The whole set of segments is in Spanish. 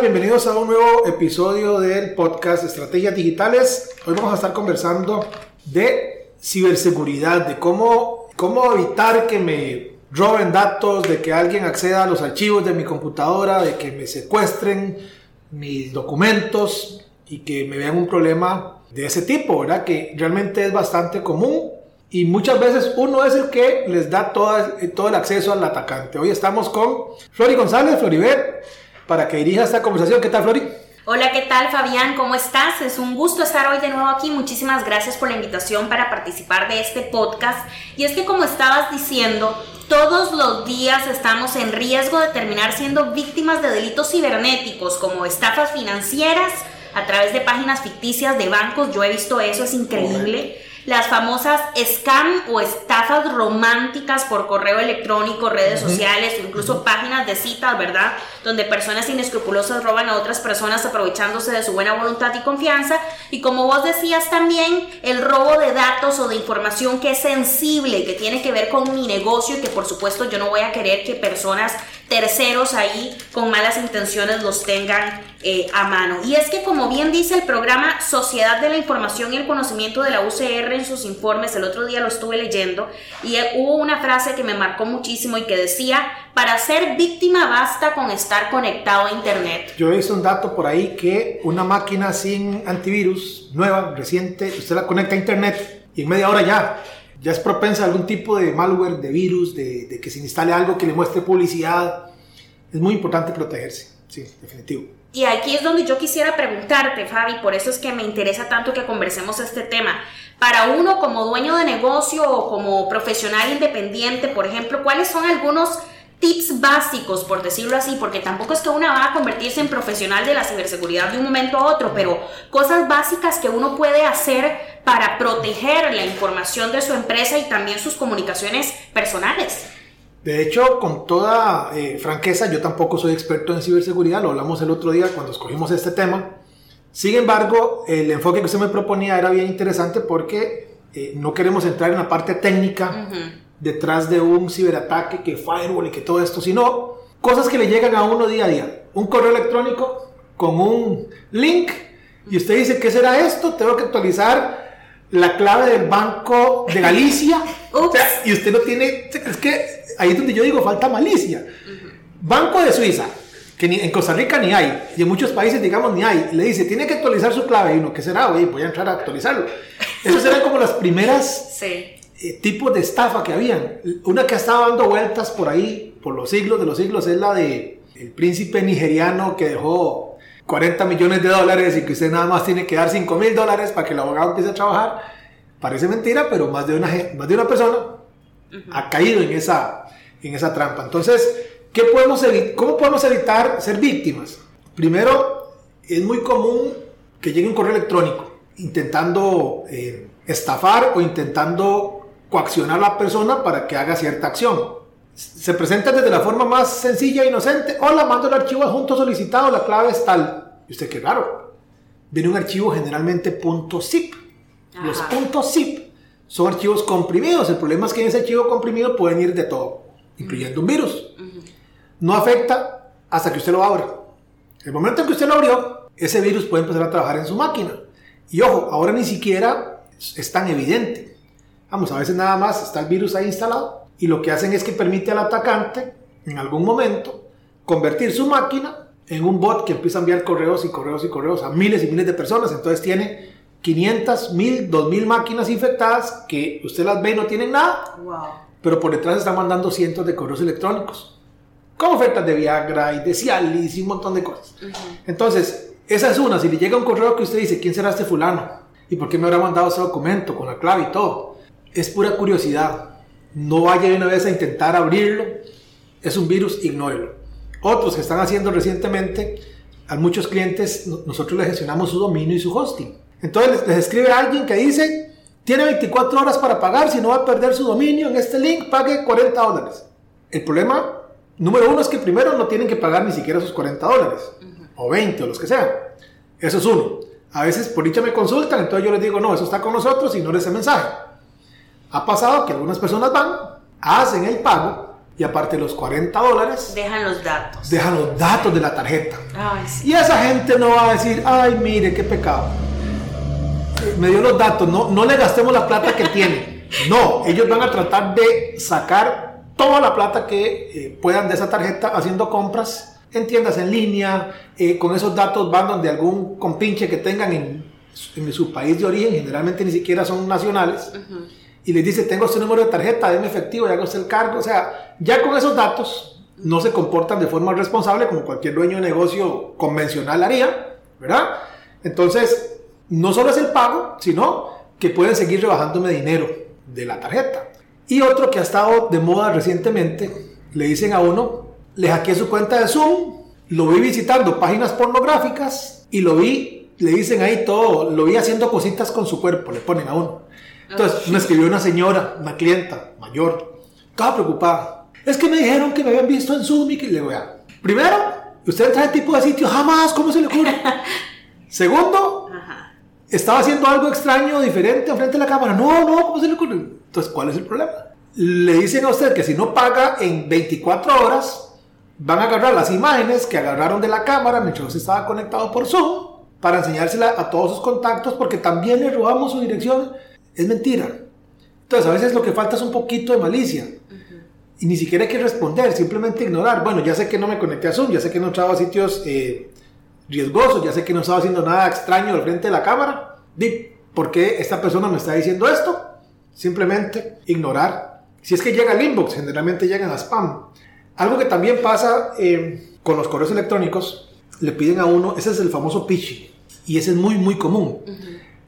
Bienvenidos a un nuevo episodio del podcast Estrategias Digitales. Hoy vamos a estar conversando de ciberseguridad, de cómo, cómo evitar que me roben datos, de que alguien acceda a los archivos de mi computadora, de que me secuestren mis documentos y que me vean un problema de ese tipo, ¿verdad? Que realmente es bastante común y muchas veces uno es el que les da todo, todo el acceso al atacante. Hoy estamos con Flori González, Floribet, para que dirija esta conversación. ¿Qué tal, Flori? Hola, ¿qué tal Fabián? ¿Cómo estás? Es un gusto estar hoy de nuevo aquí. Muchísimas gracias por la invitación para participar de este podcast. Y es que como estabas diciendo, todos los días estamos en riesgo de terminar siendo víctimas de delitos cibernéticos como estafas financieras a través de páginas ficticias de bancos. Yo he visto eso, es increíble las famosas scam o estafas románticas por correo electrónico, redes sociales o incluso páginas de citas, ¿verdad? Donde personas inescrupulosas roban a otras personas aprovechándose de su buena voluntad y confianza. Y como vos decías también, el robo de datos o de información que es sensible, que tiene que ver con mi negocio y que por supuesto yo no voy a querer que personas terceros ahí con malas intenciones los tengan eh, a mano. Y es que como bien dice el programa Sociedad de la Información y el Conocimiento de la UCR en sus informes, el otro día lo estuve leyendo, y hubo una frase que me marcó muchísimo y que decía, para ser víctima basta con estar conectado a Internet. Yo hice un dato por ahí que una máquina sin antivirus, nueva, reciente, usted la conecta a Internet y en media hora ya ya es propensa a algún tipo de malware, de virus, de, que se instale algo que le muestre publicidad. Es muy importante protegerse, sí, definitivo. Y aquí es donde yo quisiera preguntarte, Fabi, por eso es que me interesa tanto que conversemos este tema. Para uno como dueño de negocio o como profesional independiente, por ejemplo, ¿cuáles son algunos tips básicos, por decirlo así, porque tampoco es que uno va a convertirse en profesional de la ciberseguridad de un momento a otro, pero cosas básicas que uno puede hacer para proteger la información de su empresa y también sus comunicaciones personales. De hecho, con toda eh, franqueza, yo tampoco soy experto en ciberseguridad, lo hablamos el otro día cuando escogimos este tema. Sin embargo, el enfoque que usted me proponía era bien interesante porque eh, no queremos entrar en la parte técnica detrás de un ciberataque, que firewall y que todo esto, sino cosas que le llegan a uno día a día. Un correo electrónico con un link y usted dice, ¿qué será esto? Tengo que actualizar la clave del Banco de Galicia. y usted no tiene, es que ahí es donde yo digo, falta malicia. Banco de Suiza, que en Costa Rica ni hay, y en muchos países, digamos, ni hay. Le dice, tiene que actualizar su clave. Y uno, ¿qué será? voy a entrar a actualizarlo. Esas eran como las primeras sí. Eh, tipos de estafa que habían. Una que estaba dando vueltas por ahí, por los siglos de los siglos, es la de el príncipe nigeriano que dejó 40 millones de dólares y que usted nada más tiene que dar 5 mil dólares para que el abogado empiece a trabajar. Parece mentira, pero más de una, más de una persona ha caído en esa, en esa trampa. Entonces, ¿qué podemos ¿cómo podemos evitar ser víctimas? Primero, es muy común que llegue un correo electrónico intentando eh, estafar o intentando coaccionar a la persona para que haga cierta acción. Se presenta desde la forma más sencilla e inocente. Hola, mando el archivo adjunto solicitado, la clave es tal. Y usted, qué raro. Viene un archivo generalmente .zip. Los .zip son archivos comprimidos. El problema es que en ese archivo comprimido pueden ir de todo, incluyendo un virus. No afecta hasta que usted lo abra. El momento en que usted lo abrió, ese virus puede empezar a trabajar en su máquina. Y ojo, ahora ni siquiera es tan evidente. Vamos, a veces nada más está el virus ahí instalado y lo que hacen es que permite al atacante en algún momento convertir su máquina en un bot que empieza a enviar correos y correos y correos a miles y miles de personas. Entonces tiene 500, 1000, 2000 máquinas infectadas que usted las ve y no tienen nada, pero por detrás están mandando cientos de correos electrónicos con ofertas de Viagra y de Cialis y un montón de cosas. Entonces, esa es una. Si le llega un correo que usted dice, ¿quién será este fulano? ¿Y por qué me habrá mandado ese documento con la clave y todo? es pura curiosidad. No vaya de una vez a intentar abrirlo es un virus, ignórelo. Otros que están haciendo recientemente, a muchos clientes nosotros les gestionamos su dominio y su hosting. Entonces les, escribe alguien que dice, tiene 24 horas para pagar, si no va a perder su dominio en este link, pague 40 dólares. El problema número uno es que primero no tienen que pagar ni siquiera esos 40 dólares, o 20 o los que sean. Eso es uno. A veces por dicha me consultan, entonces yo les digo, no, eso está con nosotros, y no ese mensaje. Ha pasado que algunas personas van, hacen el pago, y aparte de los 40 dólares, dejan los datos. Dejan los datos de la tarjeta. Y esa gente no va a decir, ay, mire, qué pecado. Me dio los datos, no, no le gastemos la plata que tiene. No, ellos van a tratar de sacar toda la plata que eh, puedan de esa tarjeta haciendo compras en tiendas en línea. Eh, con esos datos van donde algún compinche que tengan en, en, su país de origen, generalmente ni siquiera son nacionales y les dice, tengo este número de tarjeta, denme efectivo y hago el cargo. O sea, ya con esos datos no se comportan de forma responsable como cualquier dueño de negocio convencional haría, ¿verdad? Entonces, no solo es el pago, sino que pueden seguir rebajándome dinero de la tarjeta. Y otro que ha estado de moda recientemente, le dicen a uno, le hackeé su cuenta de Zoom, lo vi visitando páginas pornográficas y lo vi, le dicen ahí todo, lo vi haciendo cositas con su cuerpo, le ponen a uno. Entonces me escribió una señora, una clienta mayor, estaba preocupada. Es que me dijeron que me habían visto en Zoom y que le voy a... Primero, usted entra en tipo de sitio, jamás, ¿cómo se le ocurre? Segundo, estaba haciendo algo extraño, diferente, frente de la cámara. No, no, ¿cómo se le ocurre? Entonces, ¿cuál es el problema? Le dicen a usted que si no paga en 24 horas, van a agarrar las imágenes que agarraron de la cámara mientras usted estaba conectado por Zoom para enseñársela a todos sus contactos porque también le robamos su dirección es mentira. Entonces a veces lo que falta es un poquito de malicia. Y ni siquiera hay que responder, simplemente ignorar. Bueno, ya sé que no me conecté a Zoom, ya sé que no estaba a sitios eh, riesgosos, ya sé que no estaba haciendo nada extraño al frente de la cámara. Di, ¿por qué esta persona me está diciendo esto? Simplemente ignorar. Si es que llega al inbox, generalmente llegan a spam. Algo que también pasa eh, con los correos electrónicos, le piden a uno, ese es el famoso phishing, y ese es muy, muy común.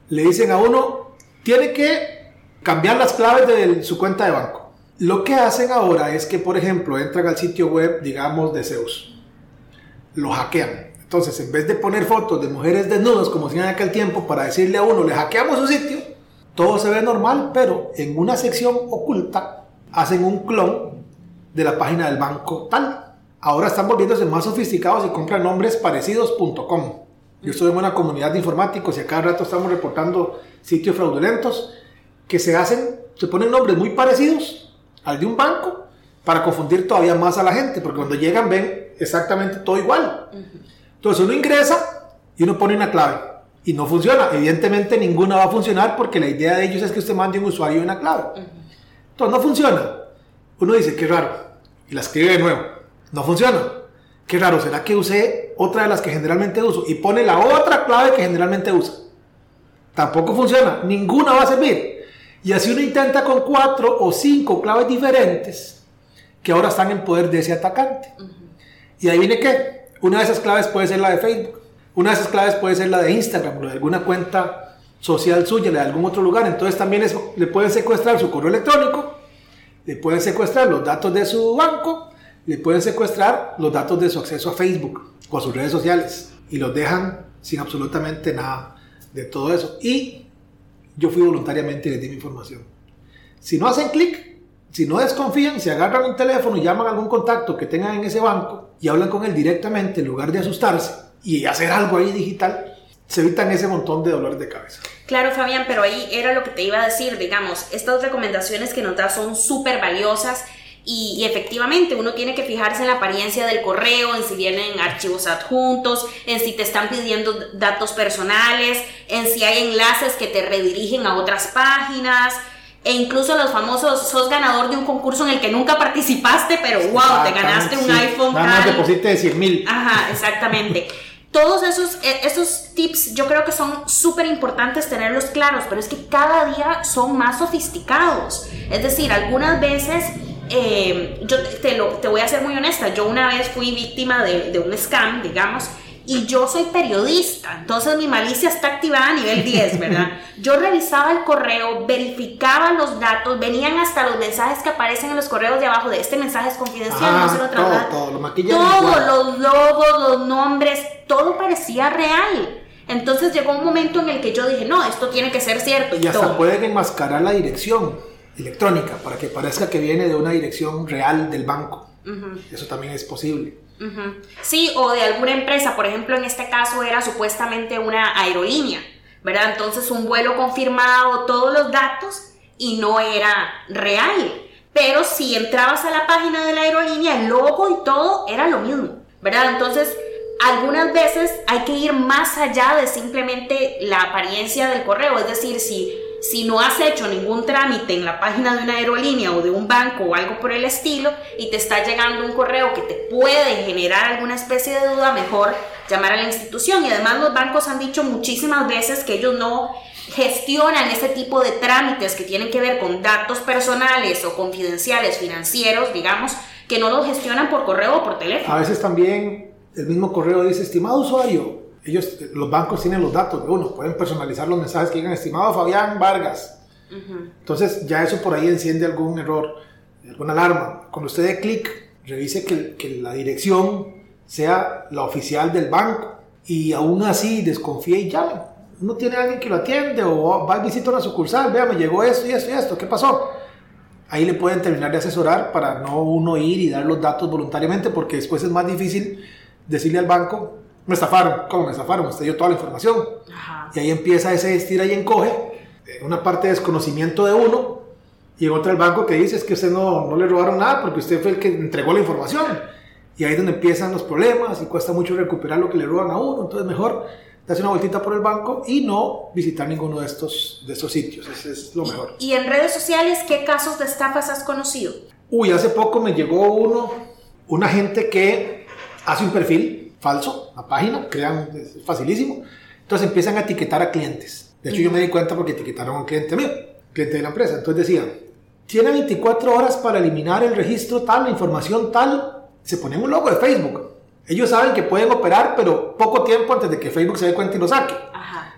Le dicen a uno, tiene que cambiar las claves de su cuenta de banco. Lo que hacen ahora es que, por ejemplo, entran al sitio web, digamos, de Zeus. Lo hackean. Entonces, en vez de poner fotos de mujeres desnudas, como hacían en aquel tiempo, para decirle a uno, le hackeamos su sitio, todo se ve normal, pero en una sección oculta hacen un clon de la página del banco tal. Ahora están volviéndose más sofisticados y compran nombres parecidos.com. Yo estoy en una comunidad de informáticos y a cada rato estamos reportando sitios fraudulentos que se hacen, se ponen nombres muy parecidos al de un banco para confundir todavía más a la gente, porque cuando llegan ven exactamente todo igual. Entonces uno ingresa y uno pone una clave y no funciona. Evidentemente ninguna va a funcionar porque la idea de ellos es que usted mande un usuario y una clave. Entonces no funciona. Uno dice, qué raro, y la escribe de nuevo. No funciona qué raro, ¿será que usé otra de las que generalmente uso? Y pone la otra clave que generalmente usa. Tampoco funciona, ninguna va a servir. Y así uno intenta con cuatro o cinco claves diferentes que ahora están en poder de ese atacante. Y ahí viene que una de esas claves puede ser la de Facebook, una de esas claves puede ser la de Instagram o de alguna cuenta social suya, de algún otro lugar. Entonces también le pueden secuestrar su correo electrónico, le pueden secuestrar los datos de su banco le pueden secuestrar los datos de su acceso a Facebook o a sus redes sociales y los dejan sin absolutamente nada de todo eso. Y yo fui voluntariamente y les di mi información. Si no hacen clic, si no desconfían, si agarran un teléfono llaman a algún contacto que tengan en ese banco y hablan con él directamente en lugar de asustarse y hacer algo ahí digital, se evitan ese montón de dolores de cabeza. Claro, Fabián, pero ahí era lo que te iba a decir, digamos, estas recomendaciones que nos das son súper valiosas y, efectivamente uno tiene que fijarse en la apariencia del correo, en si vienen archivos adjuntos, en si te están pidiendo datos personales, en si hay enlaces que te redirigen a otras páginas. E incluso los famosos, sos ganador de un concurso en el que nunca participaste, pero wow, te ganaste un iPhone. Nada más deposite de 100 mil. Ajá, exactamente. Todos esos, e, esos tips yo creo que son súper importantes tenerlos claros, pero es que cada día son más sofisticados. Es decir, algunas veces eh, yo te, lo, te voy a ser muy honesta, yo una vez fui víctima de, de un scam, digamos, y yo soy periodista, entonces mi malicia está activada a nivel 10, ¿verdad? Yo revisaba el correo, verificaba los datos, venían hasta los mensajes que aparecen en los correos de abajo de este mensaje es confidencial, no se lo todo, todo, lo Todos los logos, los nombres, todo parecía real. Entonces llegó un momento en el que yo dije, no, esto tiene que ser cierto. Y, hasta pueden enmascarar la dirección electrónica para que parezca que viene de una dirección real del banco. Eso también es posible. Sí, o de alguna empresa, por ejemplo, en este caso era supuestamente una aerolínea, ¿verdad? Entonces un vuelo confirmado, todos los datos y no era real. Pero si entrabas a la página de la aerolínea, el logo y todo era lo mismo, ¿verdad? Entonces, algunas veces hay que ir más allá de simplemente la apariencia del correo, es decir, si si no has hecho ningún trámite en la página de una aerolínea o de un banco o algo por el estilo y te está llegando un correo que te puede generar alguna especie de duda, mejor llamar a la institución. Y además los bancos han dicho muchísimas veces que ellos no gestionan ese tipo de trámites que tienen que ver con datos personales o confidenciales financieros, digamos, que no los gestionan por correo o por teléfono. A veces también el mismo correo dice, estimado usuario, ellos, los bancos tienen los datos de uno, pueden personalizar los mensajes que digan, estimado Fabián Vargas. Entonces ya eso por ahí enciende algún error, alguna alarma. Cuando usted dé clic, revise que, que, la dirección sea la oficial del banco y aún así desconfíe y llame. Uno tiene alguien que lo atiende o va a visitar una sucursal, vea, me llegó esto y esto y esto, ¿qué pasó? Ahí le pueden terminar de asesorar para no uno ir y dar los datos voluntariamente porque después es más difícil decirle al banco, me estafaron. ¿Cómo me estafaron? Usted dio toda la información. Y ahí empieza ese estira y encoge, una parte de desconocimiento de uno y en otra el banco que dice es que usted no, no le robaron nada porque usted fue el que entregó la información. Y ahí es donde empiezan los problemas y cuesta mucho recuperar lo que le roban a uno. Entonces mejor darse una vueltita por el banco y no visitar ninguno de estos, de estos sitios. Ese es lo mejor. ¿Y en redes sociales qué casos de estafas has conocido? Uy, hace poco me llegó uno, una gente que hace un perfil falso, la página, crean, es facilísimo. Entonces empiezan a etiquetar a clientes. De hecho, yo me di cuenta porque etiquetaron a un cliente mío, cliente de la empresa. Entonces decían, tiene 24 horas para eliminar el registro tal, la información tal. Se ponen un logo de Facebook. Ellos saben que pueden operar, pero poco tiempo antes de que Facebook se dé cuenta y lo saque.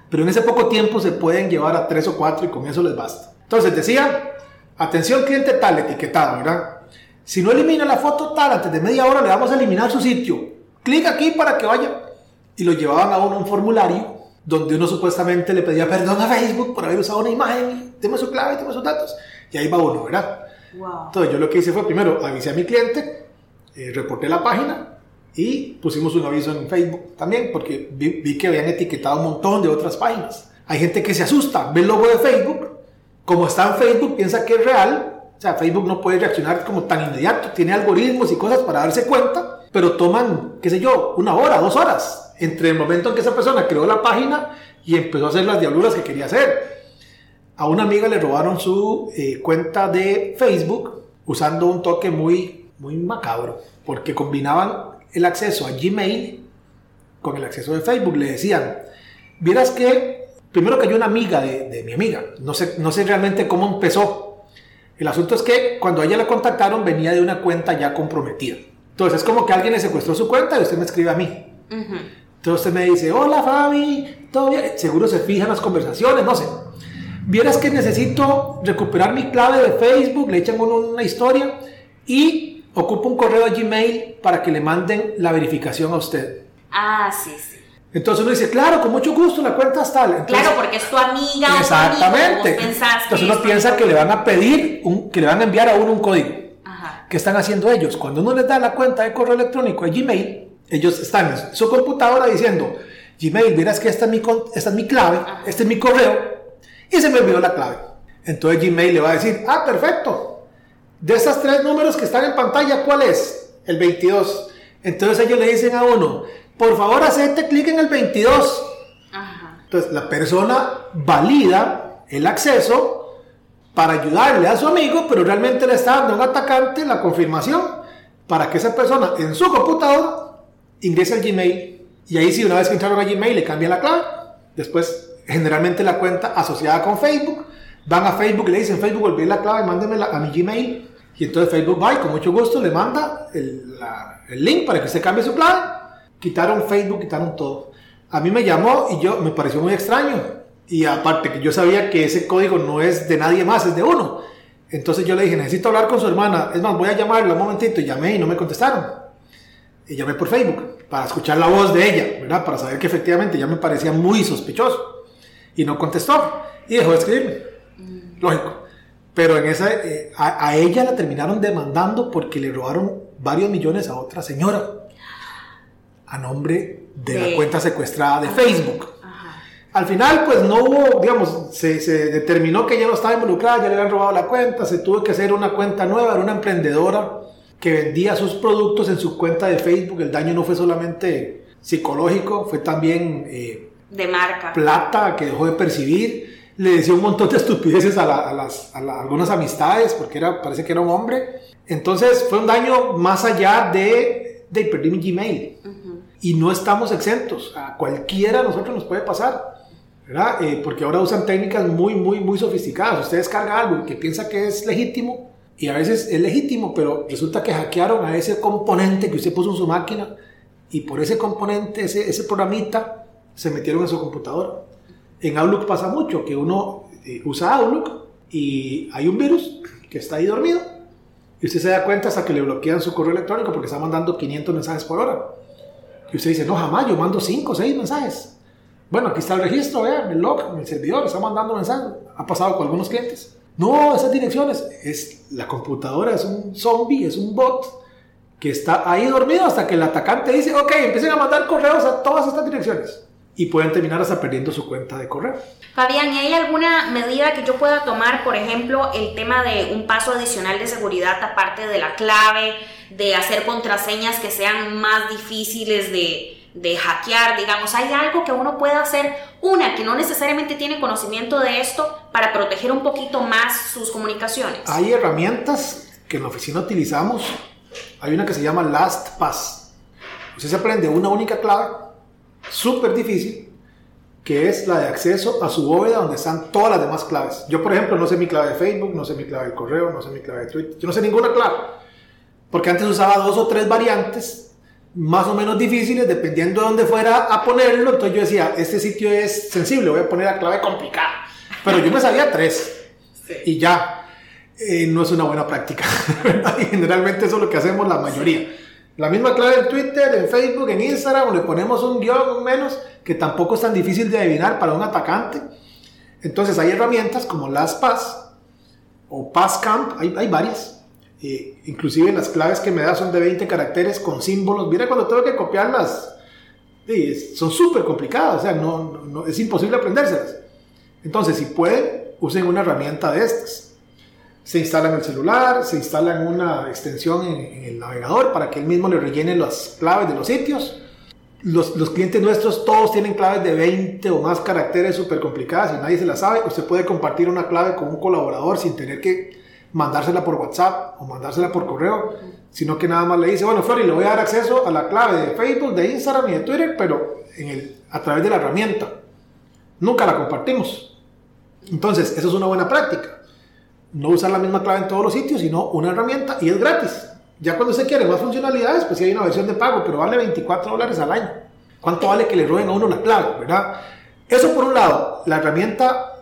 Pero en ese poco tiempo se pueden llevar a 3 o 4 y con eso les basta. Entonces decía, atención cliente tal, etiquetado, ¿verdad? Si no elimina la foto tal, antes de media hora le vamos a eliminar su sitio clic aquí para que vaya. Y lo llevaban a uno un formulario donde uno supuestamente le pedía perdón a Facebook por haber usado una imagen, tengo su clave, tengo sus datos. Y ahí va uno, ¿verdad? Entonces yo lo que hice fue primero avisé a mi cliente, eh, reporté la página y pusimos un aviso en Facebook también porque vi, vi, que habían etiquetado un montón de otras páginas. Hay gente que se asusta, ve el logo de Facebook, como está en Facebook piensa que es real, o sea, Facebook no puede reaccionar como tan inmediato, tiene algoritmos y cosas para darse cuenta pero toman, qué sé yo, una hora, dos horas, entre el momento en que esa persona creó la página y empezó a hacer las diabluras que quería hacer. A una amiga le robaron su eh, cuenta de Facebook usando un toque muy, muy macabro, porque combinaban el acceso a Gmail con el acceso de Facebook. Le decían, vieras que, primero hay una amiga de, de mi amiga, no sé, no sé realmente cómo empezó. El asunto es que cuando a ella la contactaron venía de una cuenta ya comprometida. Entonces es como que alguien le secuestró su cuenta y usted me escribe a mí. Entonces usted me dice, hola Fabi, ¿todo bien? Seguro se fijan las conversaciones, no sé. Vieras que necesito recuperar mi clave de Facebook, le echan una historia y ocupo un correo de Gmail para que le manden la verificación a usted. Ah, sí, sí. Entonces uno dice, claro, con mucho gusto, la cuenta está tal. claro, porque es tu amiga exactamente. Entonces uno piensa que le van a pedir, un, que le van a enviar a uno un código. ¿Qué están haciendo ellos? Cuando uno les da la cuenta de correo electrónico a Gmail, ellos están en su computadora diciendo, Gmail, verás que esta es mi, esta es mi clave, este es mi correo, y se me olvidó la clave. Entonces Gmail le va a decir, ah, perfecto. De esas tres números que están en pantalla, ¿cuál es? El 22. Entonces ellos le dicen a uno, por favor, hacete clic en el 22. Entonces la persona valida el acceso para ayudarle a su amigo, pero realmente le está dando a atacante la confirmación para que esa persona en su computadora ingrese al Gmail y ahí si una vez que entraron a Gmail le cambia la clave, después generalmente la cuenta asociada con Facebook, van a Facebook y le dicen Facebook olvidé la clave, mándemela a mi Gmail y entonces Facebook va y con mucho gusto le manda el, el link para que usted cambie su clave. quitaron Facebook, quitaron todo. A mí me llamó y yo me pareció muy extraño. Y aparte que yo sabía que ese código no es de nadie más, es de uno. Entonces yo le dije, necesito hablar con su hermana. Es más, voy a llamarla un momentito. Y llamé y no me contestaron. Y llamé por Facebook para escuchar la voz de ella, ¿verdad? Para saber que efectivamente ya me parecía muy sospechoso. Y no contestó. Y dejó de escribirme. Lógico. Pero en esa, eh, a, ella la terminaron demandando porque le robaron varios millones a otra señora. A nombre de, la cuenta secuestrada de Facebook. Al final, pues no hubo, digamos, se, se, determinó que ella no estaba involucrada, ya le habían robado la cuenta, se tuvo que hacer una cuenta nueva, era una emprendedora que vendía sus productos en su cuenta de Facebook. El daño no fue solamente psicológico, fue también... Eh, de marca. Plata que dejó de percibir. Le decía un montón de estupideces a, las, algunas amistades, porque era, parece que era un hombre. Entonces fue un daño más allá de, de perder mi Gmail. Y no estamos exentos. A cualquiera de nosotros nos puede pasar. ¿Verdad? Eh, porque ahora usan técnicas muy, muy, muy sofisticadas. Usted descarga algo que piensa que es legítimo y a veces es legítimo, pero resulta que hackearon a ese componente que usted puso en su máquina y por ese componente, ese, ese programita, se metieron en su computadora. En Outlook pasa mucho, que uno eh, usa Outlook y hay un virus que está ahí dormido y usted se da cuenta hasta que le bloquean su correo electrónico porque está mandando 500 mensajes por hora. Y usted dice, no, jamás, yo mando 5 o 6 mensajes. Bueno, aquí está el registro, vean, el log, el servidor, está mandando mensajes. Ha pasado con algunos clientes. No, esas direcciones, es la computadora, es un zombie, es un bot que está ahí dormido hasta que el atacante dice, ok, empiecen a mandar correos a todas estas direcciones. Y pueden terminar hasta perdiendo su cuenta de correo. Fabián, ¿y hay alguna medida que yo pueda tomar? Por ejemplo, el tema de un paso adicional de seguridad aparte de la clave, de hacer contraseñas que sean más difíciles de, de hackear, digamos, hay algo que uno pueda hacer, una que no necesariamente tiene conocimiento de esto, para proteger un poquito más sus comunicaciones. Hay herramientas que en la oficina utilizamos, hay una que se llama LastPass. Usted se aprende una única clave, súper difícil, que es la de acceso a su bóveda donde están todas las demás claves. Yo, por ejemplo, no sé mi clave de Facebook, no sé mi clave de correo, no sé mi clave de Twitter, yo no sé ninguna clave, porque antes usaba dos o tres variantes más o menos difíciles dependiendo de dónde fuera a ponerlo. Entonces yo decía, este sitio es sensible, voy a poner la clave complicada. Pero yo me sabía tres y ya. Eh, no es una buena práctica. y generalmente eso es lo que hacemos la mayoría. La misma clave en Twitter, en Facebook, en Instagram, o le ponemos un guion un menos, que tampoco es tan difícil de adivinar para un atacante. Entonces hay herramientas como LastPass o PassCamp, hay, hay varias, eh, inclusive las claves que me da son de 20 caracteres con símbolos. Mira cuando tengo que copiarlas, son súper complicadas, o sea, no, no, es imposible aprendérselas. Entonces, si pueden, usen una herramienta de estas. Se instala en el celular, se instala en una extensión en, el navegador para que él mismo le rellene las claves de los sitios. Los, los, clientes nuestros todos tienen claves de 20 o más caracteres súper complicadas y nadie se las sabe. Usted puede compartir una clave con un colaborador sin tener que mandársela por WhatsApp o mandársela por correo, sino que nada más le dice, bueno, Flori, le voy a dar acceso a la clave de Facebook, de Instagram y de Twitter, pero a través de la herramienta. Nunca la compartimos. Entonces, eso es una buena práctica. No usar la misma clave en todos los sitios, sino una herramienta y es gratis. Ya cuando se quiere más funcionalidades, pues sí hay una versión de pago, pero vale 24 dólares al año. ¿Cuánto vale que le roben a uno la clave, verdad? Eso por un lado, la herramienta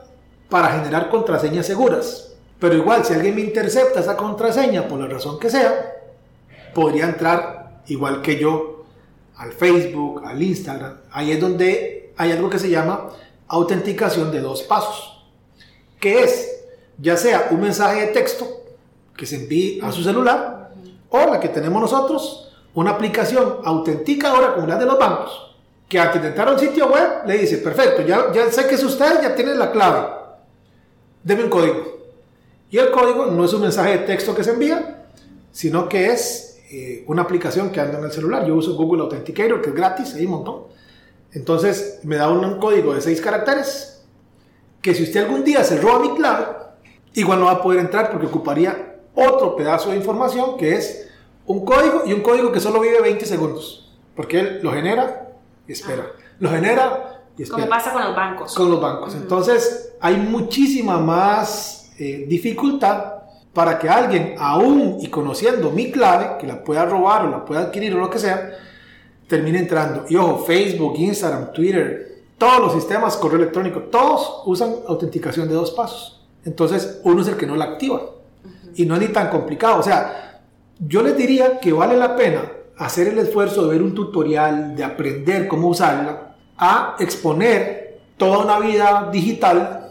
para generar contraseñas seguras. Pero igual, si alguien me intercepta esa contraseña por la razón que sea, podría entrar igual que yo al Facebook, al Instagram. Ahí es donde hay algo que se llama autenticación de dos pasos, que es ya sea un mensaje de texto que se envíe a su celular o la que tenemos nosotros, una aplicación autenticadora como la de los bancos, que al a un sitio web le dice, perfecto, ya, ya sé que es usted, ya tiene la clave, deme un código y el código no es un mensaje de texto que se envía, sino que es eh, una aplicación que anda en el celular. Yo uso Google Authenticator, que es gratis, hay un montón. Entonces me da un, código de seis caracteres que si usted algún día se roba mi clave, igual no va a poder entrar porque ocuparía otro pedazo de información que es un código y un código que solo vive 20 segundos. Porque él lo genera y espera. Lo genera y espera. Como pasa con los bancos. Con los bancos. Entonces hay muchísima más eh, dificultad para que alguien, aún y conociendo mi clave, que la pueda robar o la pueda adquirir o lo que sea, termine entrando. Y ojo, Facebook, Instagram, Twitter, todos los sistemas, correo electrónico, todos usan autenticación de dos pasos. Entonces, uno es el que no la activa. Y no es ni tan complicado. O sea, yo les diría que vale la pena hacer el esfuerzo de ver un tutorial, de aprender cómo usarla, a exponer toda una vida digital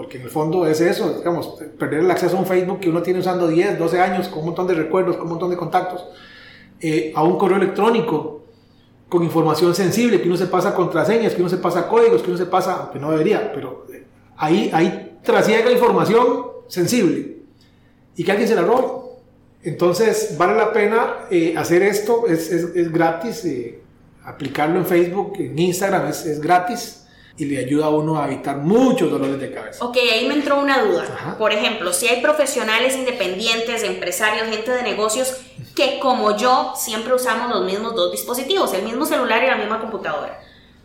porque en el fondo es eso, digamos, perder el acceso a un Facebook que uno tiene usando 10, 12 años, con un montón de recuerdos, con un montón de contactos, eh, a un correo electrónico con información sensible, que uno se pasa contraseñas, que uno se pasa códigos, que uno se pasa, aunque no debería, pero eh, ahí, ahí trasiega información sensible y que alguien se la roba. Entonces vale la pena eh, hacer esto, es, es, es gratis, aplicarlo en Facebook, en Instagram es, es gratis y le ayuda a uno a evitar muchos dolores de cabeza. Ok, ahí me entró una duda. Por ejemplo, si hay profesionales independientes, empresarios, gente de negocios que como yo siempre usamos los mismos dos dispositivos, el mismo celular y la misma computadora.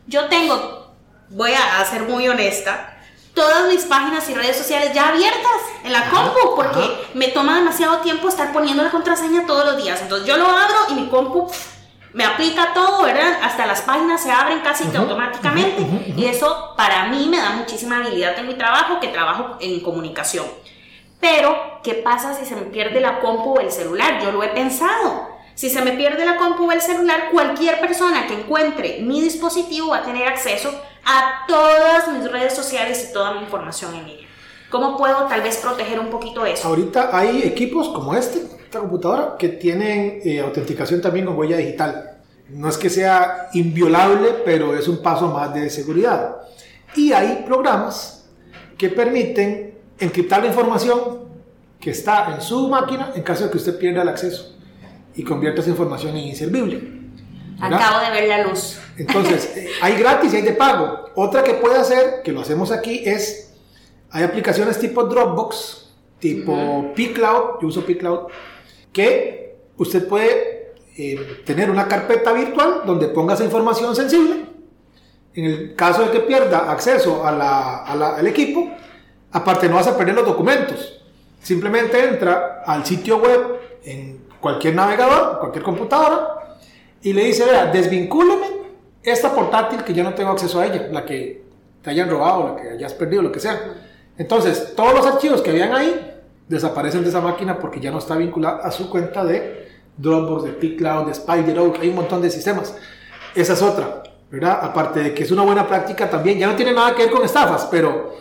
Yo tengo, voy a ser muy honesta, todas mis páginas y redes sociales ya abiertas en la compu porque me toma demasiado tiempo estar poniendo la contraseña todos los días. Entonces yo lo abro y mi compu me aplica todo, ¿verdad? Hasta las páginas se abren casi automáticamente y eso para mí me da muchísima habilidad en mi trabajo, que trabajo en comunicación. Pero, ¿qué pasa si se me pierde la compu o el celular? Yo lo he pensado. Si se me pierde la compu o el celular, cualquier persona que encuentre mi dispositivo va a tener acceso a todas mis redes sociales y toda mi información en ella. ¿Cómo puedo tal vez proteger un poquito eso? Ahorita hay equipos como este, computadora que tienen eh, autenticación también con huella digital. No es que sea inviolable, pero es un paso más de seguridad. Y hay programas que permiten encriptar la información que está en su máquina en caso de que usted pierda el acceso y convierta esa información en inservible. Acabo de ver la luz. Entonces, hay gratis y hay de pago. Otra que puede hacer, que lo hacemos aquí, es, hay aplicaciones tipo Dropbox, tipo uh pCloud, yo uso pCloud, que usted puede eh, tener una carpeta virtual donde ponga esa información sensible. En el caso de que pierda acceso al equipo, aparte no vas a perder los documentos. Simplemente entra al sitio web en cualquier navegador, cualquier computadora, y le dice, vea, desvincúleme esta portátil que yo no tengo acceso a ella, la que te hayan robado, la que hayas perdido, lo que sea. Entonces, todos los archivos que habían ahí desaparecen de esa máquina porque ya no está vinculada a su cuenta de Dropbox, de pCloud, de SpiderOak, hay un montón de sistemas. Esa es otra, ¿verdad? Aparte de que es una buena práctica también, ya no tiene nada que ver con estafas, pero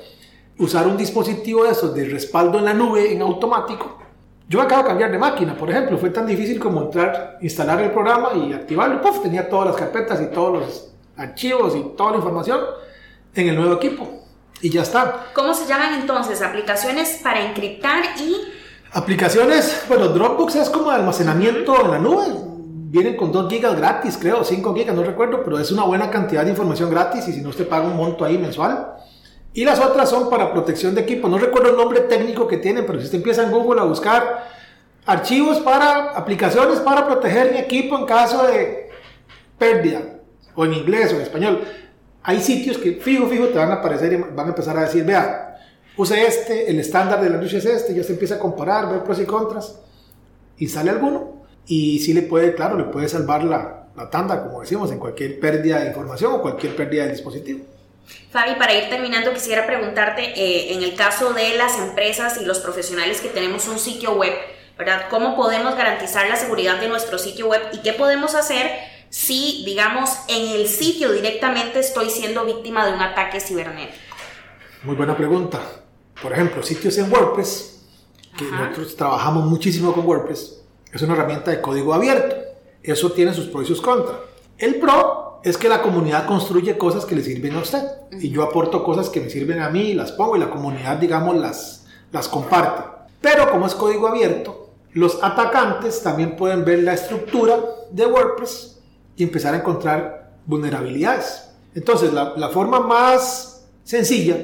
usar un dispositivo de esos de respaldo en la nube en automático. Yo acabo de cambiar de máquina, por ejemplo, fue tan difícil como entrar, instalar el programa y activarlo, puff, tenía todas las carpetas y todos los archivos y toda la información en el nuevo equipo y ya está. ¿Cómo se llaman entonces? Aplicaciones para encriptar y... Aplicaciones, bueno, Dropbox es como almacenamiento en la nube. Vienen con 2 gigas gratis, creo, 5 gigas, no recuerdo, pero es una buena cantidad de información gratis y si no usted paga un monto ahí mensual. Y las otras son para protección de equipo. No recuerdo el nombre técnico que tienen, pero si usted empieza en Google a buscar archivos para aplicaciones para proteger mi equipo en caso de pérdida, o en inglés o en español hay sitios que fijo, fijo te van a aparecer y van a empezar a decir, vea, use este, el estándar de la industria es este, ya se empieza a comparar, ver pros y contras, y sale alguno, y sí le puede, claro, le puede salvar la, la tanda, como decimos, en cualquier pérdida de información o cualquier pérdida del dispositivo. Fabi, para ir terminando, quisiera preguntarte, eh, en el caso de las empresas y los profesionales que tenemos un sitio web, ¿verdad? ¿Cómo podemos garantizar la seguridad de nuestro sitio web y qué podemos hacer si, digamos, en el sitio directamente estoy siendo víctima de un ataque cibernético? Muy buena pregunta. Por ejemplo, sitios en WordPress, que nosotros trabajamos muchísimo con WordPress, es una herramienta de código abierto. Eso tiene sus pros y sus contras. El pro es que la comunidad construye cosas que le sirven a usted. Y yo aporto cosas que me sirven a mí, las pongo y la comunidad, digamos, las, las comparte. Pero como es código abierto, los atacantes también pueden ver la estructura de WordPress y empezar a encontrar vulnerabilidades. Entonces, la, forma más sencilla,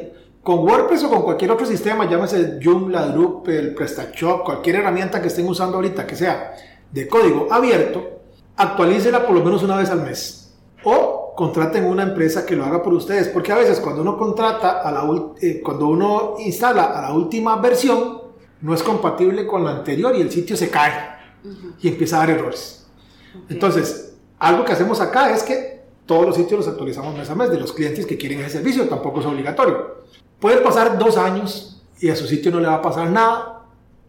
con WordPress o con cualquier otro sistema, llámese Joomla, Drupal, PrestaShop, cualquier herramienta que estén usando ahorita que sea de código abierto, actualícela por lo menos una vez al mes. O contraten una empresa que lo haga por ustedes, porque a veces cuando uno contrata, a la, eh, cuando uno instala a la última versión, no es compatible con la anterior y el sitio se cae y empieza a dar errores. Entonces, Algo que hacemos acá es que todos los sitios los actualizamos mes a mes de los clientes que quieren ese servicio, tampoco es obligatorio. Puede pasar dos años y a su sitio no le va a pasar nada.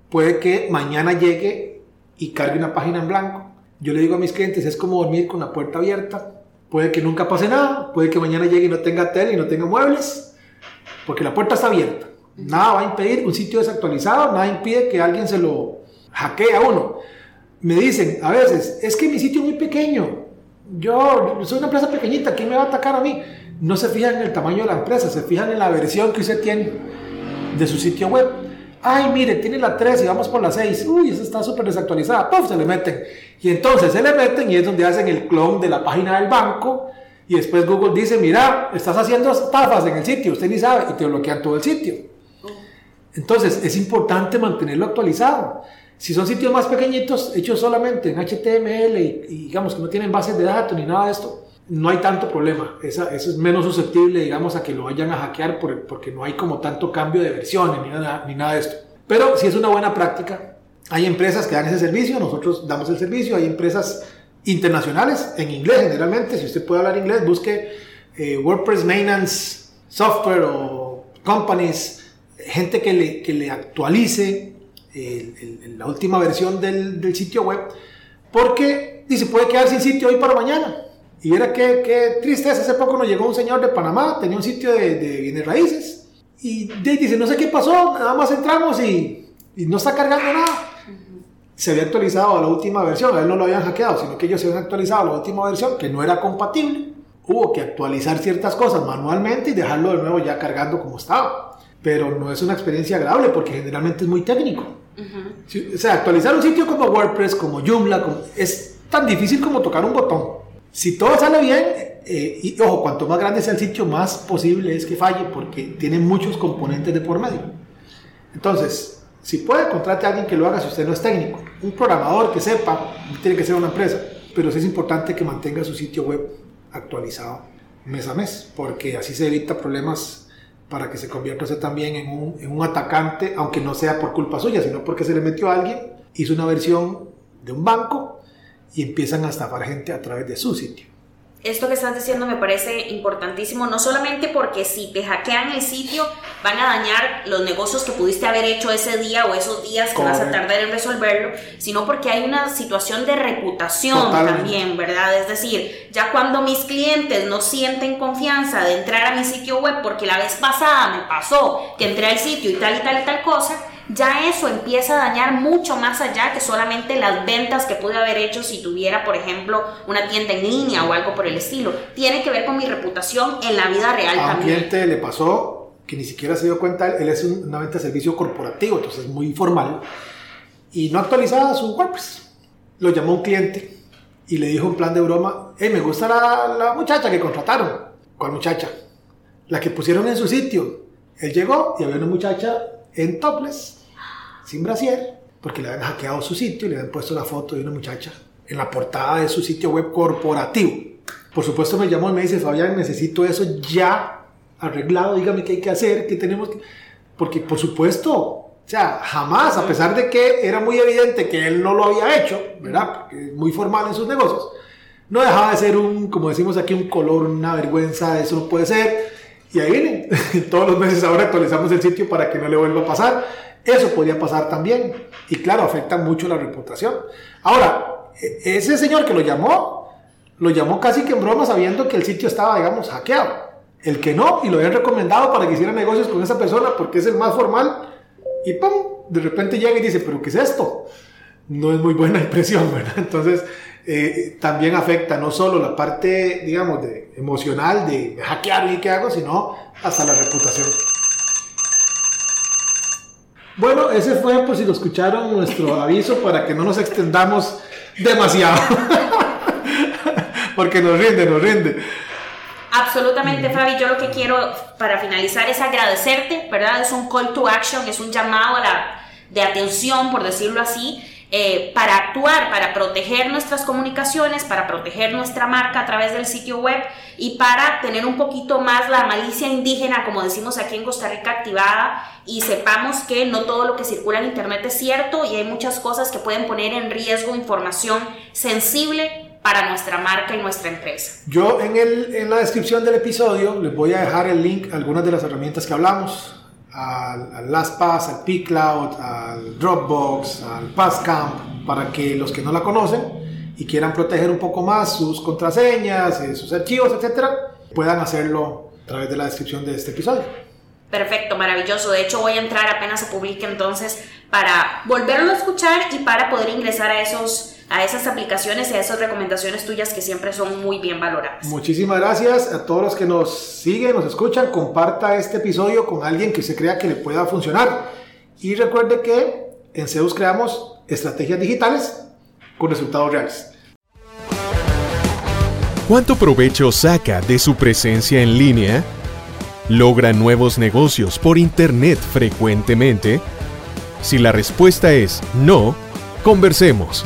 Puede que mañana llegue y cargue una página en blanco. Yo le digo a mis clientes, es como dormir con la puerta abierta. Puede que nunca pase nada, puede que mañana llegue y no tenga tele y no tenga muebles, porque la puerta está abierta. Nada va a impedir un sitio desactualizado, nada impide que alguien se lo hackee a uno. Me dicen a veces, es que mi sitio es muy pequeño, yo soy una empresa pequeñita, ¿quién me va a atacar a mí? No se fijan en el tamaño de la empresa, se fijan en la versión que usted tiene de su sitio web. Ay, mire, tiene la 3 y vamos por la 6. Uy, esa está súper desactualizada. ¡Puf! Se le meten. Y entonces se le meten y es donde hacen el clon de la página del banco. Y después Google dice, mira, estás haciendo estafas en el sitio, usted ni sabe, y te bloquean todo el sitio. Entonces es importante mantenerlo actualizado. Si son sitios más pequeñitos, hechos solamente en HTML y, digamos que no tienen bases de datos ni nada de esto, no hay tanto problema. eso es menos susceptible, digamos, a que lo vayan a hackear porque no hay como tanto cambio de versiones ni nada, ni nada de esto. Pero si es una buena práctica. Hay empresas que dan ese servicio, nosotros damos el servicio, hay empresas internacionales en inglés generalmente. Si usted puede hablar inglés, busque eh, WordPress Maintenance Software o Companies, gente que le, que le actualice la última versión del, sitio web, porque dice, puede quedar sin sitio hoy para mañana. Y era que, que tristeza, hace poco nos llegó un señor de Panamá, tenía un sitio de, de bienes raíces, y dice, no sé qué pasó, nada más entramos y, y no está cargando nada. Se había actualizado a la última versión, a él no lo habían hackeado, sino que ellos se habían actualizado a la última versión, que no era compatible. Hubo que actualizar ciertas cosas manualmente y dejarlo de nuevo ya cargando como estaba. Pero no es una experiencia agradable porque generalmente es muy técnico o sea, actualizar un sitio como WordPress, como Joomla, es tan difícil como tocar un botón. Si todo sale bien, eh, y ojo, cuanto más grande sea el sitio, más posible es que falle porque tiene muchos componentes de por medio. Entonces, si puede, contrate a alguien que lo haga si usted no es técnico. Un programador que sepa, tiene que ser una empresa, pero sí es importante que mantenga su sitio web actualizado mes a mes, porque así se evita problemas para que se convierta también en un, en un atacante, aunque no sea por culpa suya, sino porque se le metió a alguien, hizo una versión de un banco y empiezan a estafar gente a través de su sitio esto que estás diciendo me parece importantísimo, no solamente porque si te hackean el sitio van a dañar los negocios que pudiste haber hecho ese día o esos días que vas a tardar en resolverlo, sino porque hay una situación de reputación también, ¿verdad? Es decir, ya cuando mis clientes no sienten confianza de entrar a mi sitio web porque la vez pasada me pasó que entré al sitio y tal y tal y tal cosa, ya eso empieza a dañar mucho más allá que solamente las ventas que pude haber hecho si tuviera, por ejemplo, una tienda en línea o algo por el estilo. Tiene que ver con mi reputación en la vida real a también. A un cliente le pasó que ni siquiera se dio cuenta, él es una venta de servicio corporativo, entonces muy informal, y no actualizaba su WordPress. Lo llamó un cliente y le dijo en plan de broma, hey, me gusta la, la muchacha que contrataron. ¿Cuál muchacha? La que pusieron en su sitio. Él llegó y había una muchacha en topless sin brasier, porque le habían hackeado su sitio y le habían puesto la foto de una muchacha en la portada de su sitio web corporativo. Por supuesto me llamó y me dice, Fabián, necesito eso ya arreglado, dígame qué hay que hacer, qué tenemos que... Porque por supuesto, o sea, jamás, a pesar de que era muy evidente que él no lo había hecho, ¿verdad? Porque es muy formal en sus negocios, no dejaba de ser un, como decimos aquí, un color, una vergüenza, eso no puede ser. Y ahí viene, todos los meses ahora actualizamos el sitio para que no le vuelva a pasar. Eso podría pasar también. Y claro, afecta mucho la reputación. Ahora, e-, ese señor que lo llamó, lo llamó casi que en broma sabiendo que el sitio estaba, digamos, hackeado. El que no, y lo habían recomendado para que hiciera negocios con esa persona porque es el más formal. Y ¡pum! De repente llega y dice, ¿pero qué es esto? No es muy buena impresión, ¿verdad? Entonces, eh, también afecta no solo la parte, digamos, de, emocional de hackear y qué hago, sino hasta la reputación. Bueno, ese fue, por si lo escucharon, nuestro aviso para que no nos extendamos demasiado. Porque nos rinde, nos rinde. Absolutamente, Fabi. Yo lo que quiero para finalizar es agradecerte, ¿verdad? Es un call to action, es un llamado a la, de atención, por decirlo así, eh, para actuar, para proteger nuestras comunicaciones, para proteger nuestra marca a través del sitio web y para tener un poquito más la malicia indígena, como decimos aquí en Costa Rica, activada y sepamos que no todo lo que circula en Internet es cierto y hay muchas cosas que pueden poner en riesgo información sensible para nuestra marca y nuestra empresa. Yo en, el, en la descripción del episodio les voy a dejar el link a algunas de las herramientas que hablamos, al, al LastPass, al pCloud, al Dropbox, al Passcamp, para que los que no la conocen y quieran proteger un poco más sus contraseñas, eh, sus archivos, etcétera, puedan hacerlo a través de la descripción de este episodio. Perfecto, maravilloso. De hecho, voy a entrar apenas se publique entonces para volverlo a escuchar y para poder ingresar a esos a esas aplicaciones y a esas recomendaciones tuyas que siempre son muy bien valoradas. Muchísimas gracias a todos los que nos siguen, nos escuchan. Comparta este episodio con alguien que se crea que le pueda funcionar. Y recuerde que en Zeus creamos estrategias digitales con resultados reales. ¿Cuánto provecho saca de su presencia en línea? ¿Logra nuevos negocios por Internet frecuentemente? Si la respuesta es no, conversemos.